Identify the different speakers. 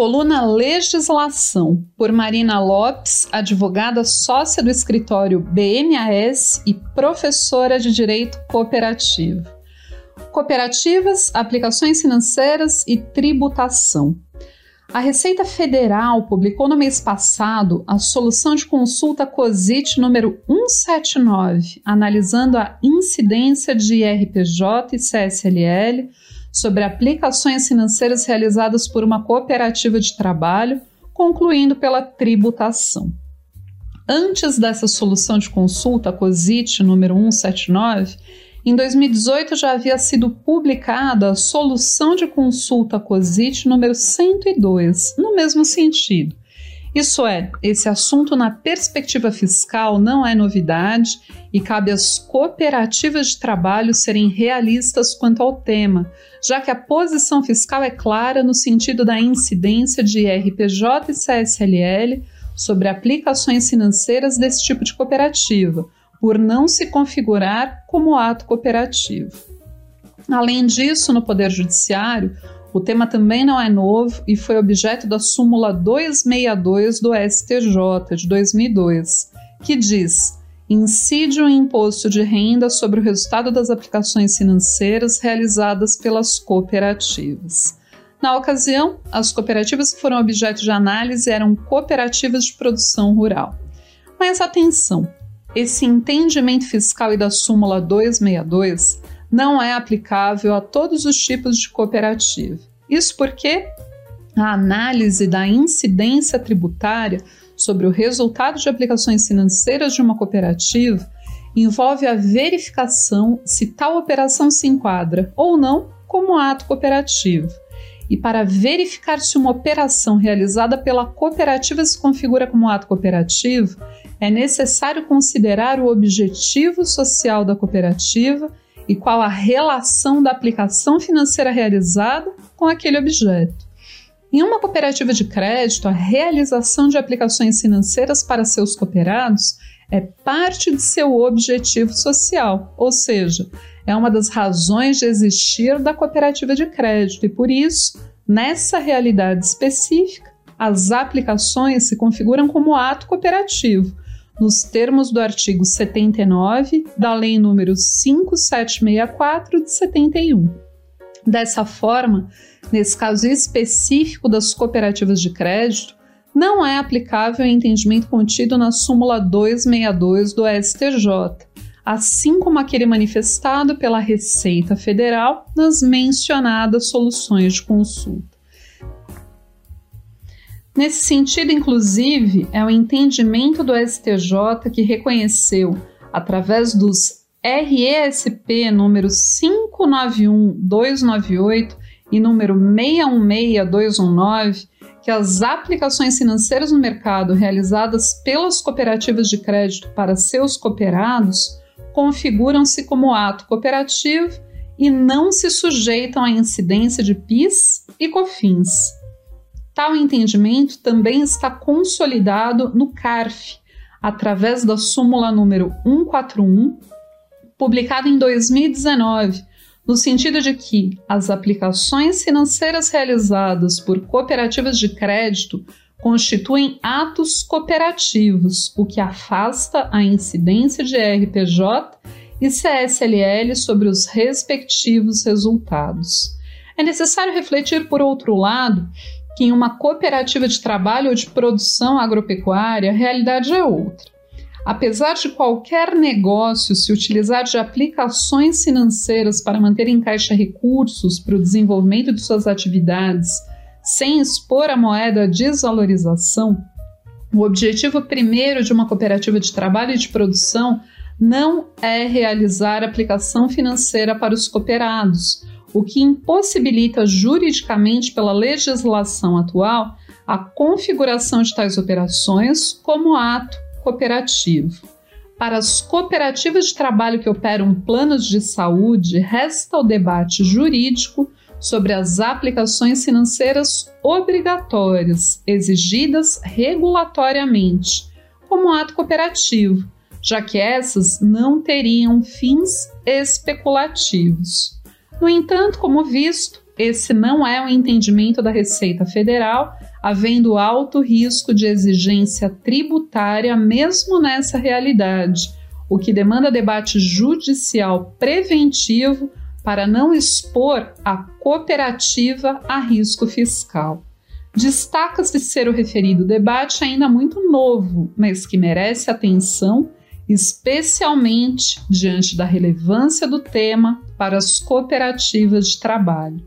Speaker 1: Coluna Legislação, por Marina Lopes, advogada sócia do escritório BMAS e professora de Direito Cooperativo. Cooperativas, aplicações financeiras e tributação. A Receita Federal publicou no mês passado a solução de consulta COSIT número 179, analisando a incidência de IRPJ e CSLL sobre aplicações financeiras realizadas por uma cooperativa de trabalho, concluindo pela tributação. Antes dessa solução de consulta, COSIT número 179, em 2018 já havia sido publicada a solução de consulta COSIT número 102, no mesmo sentido, isso é, esse assunto na perspectiva fiscal não é novidade e cabe às cooperativas de trabalho serem realistas quanto ao tema, já que a posição fiscal é clara no sentido da incidência de RPJ e CSLL sobre aplicações financeiras desse tipo de cooperativa, por não se configurar como ato cooperativo. Além disso, no Poder Judiciário, o tema também não é novo e foi objeto da súmula 262 do STJ de 2002, que diz: incide o imposto de renda sobre o resultado das aplicações financeiras realizadas pelas cooperativas. Na ocasião, as cooperativas que foram objeto de análise eram cooperativas de produção rural. Mas atenção, esse entendimento fiscal e da súmula 262 não é aplicável a todos os tipos de cooperativa. Isso porque a análise da incidência tributária sobre o resultado de aplicações financeiras de uma cooperativa envolve a verificação se tal operação se enquadra ou não como ato cooperativo. E para verificar se uma operação realizada pela cooperativa se configura como ato cooperativo, é necessário considerar o objetivo social da cooperativa e qual a relação da aplicação financeira realizada com aquele objeto. Em uma cooperativa de crédito, a realização de aplicações financeiras para seus cooperados é parte de seu objetivo social, ou seja, é uma das razões de existir da cooperativa de crédito e, por isso, nessa realidade específica, as aplicações se configuram como ato cooperativo, nos termos do artigo 79 da Lei nº 5764 de 71. Dessa forma, nesse caso específico das cooperativas de crédito, não é aplicável o entendimento contido na súmula 262 do STJ, assim como aquele manifestado pela Receita Federal nas mencionadas soluções de consulta. Nesse sentido, inclusive, é o entendimento do STJ que reconheceu, através dos RESP número 591298 e número 616219, que as aplicações financeiras no mercado realizadas pelas cooperativas de crédito para seus cooperados configuram-se como ato cooperativo e não se sujeitam à incidência de PIS e COFINS. Tal entendimento também está consolidado no CARF, através da súmula número 141, publicada em 2019, no sentido de que as aplicações financeiras realizadas por cooperativas de crédito constituem atos cooperativos, o que afasta a incidência de RPJ e CSLL sobre os respectivos resultados. É necessário refletir, por outro lado, que em uma cooperativa de trabalho ou de produção agropecuária a realidade é outra. Apesar de qualquer negócio se utilizar de aplicações financeiras para manter em caixa recursos para o desenvolvimento de suas atividades, sem expor a moeda à desvalorização, o objetivo primeiro de uma cooperativa de trabalho e de produção não é realizar aplicação financeira para os cooperados, o que impossibilita juridicamente pela legislação atual a configuração de tais operações como ato cooperativo. Para as cooperativas de trabalho que operam planos de saúde, resta o debate jurídico sobre as aplicações financeiras obrigatórias exigidas regulatoriamente como ato cooperativo, já que essas não teriam fins especulativos. No entanto, como visto, esse não é o um entendimento da Receita Federal, havendo alto risco de exigência tributária mesmo nessa realidade, o que demanda debate judicial preventivo para não expor a cooperativa a risco fiscal. Destaca-se ser o referido debate ainda muito novo, mas que merece atenção, especialmente diante da relevância do tema para as cooperativas de trabalho.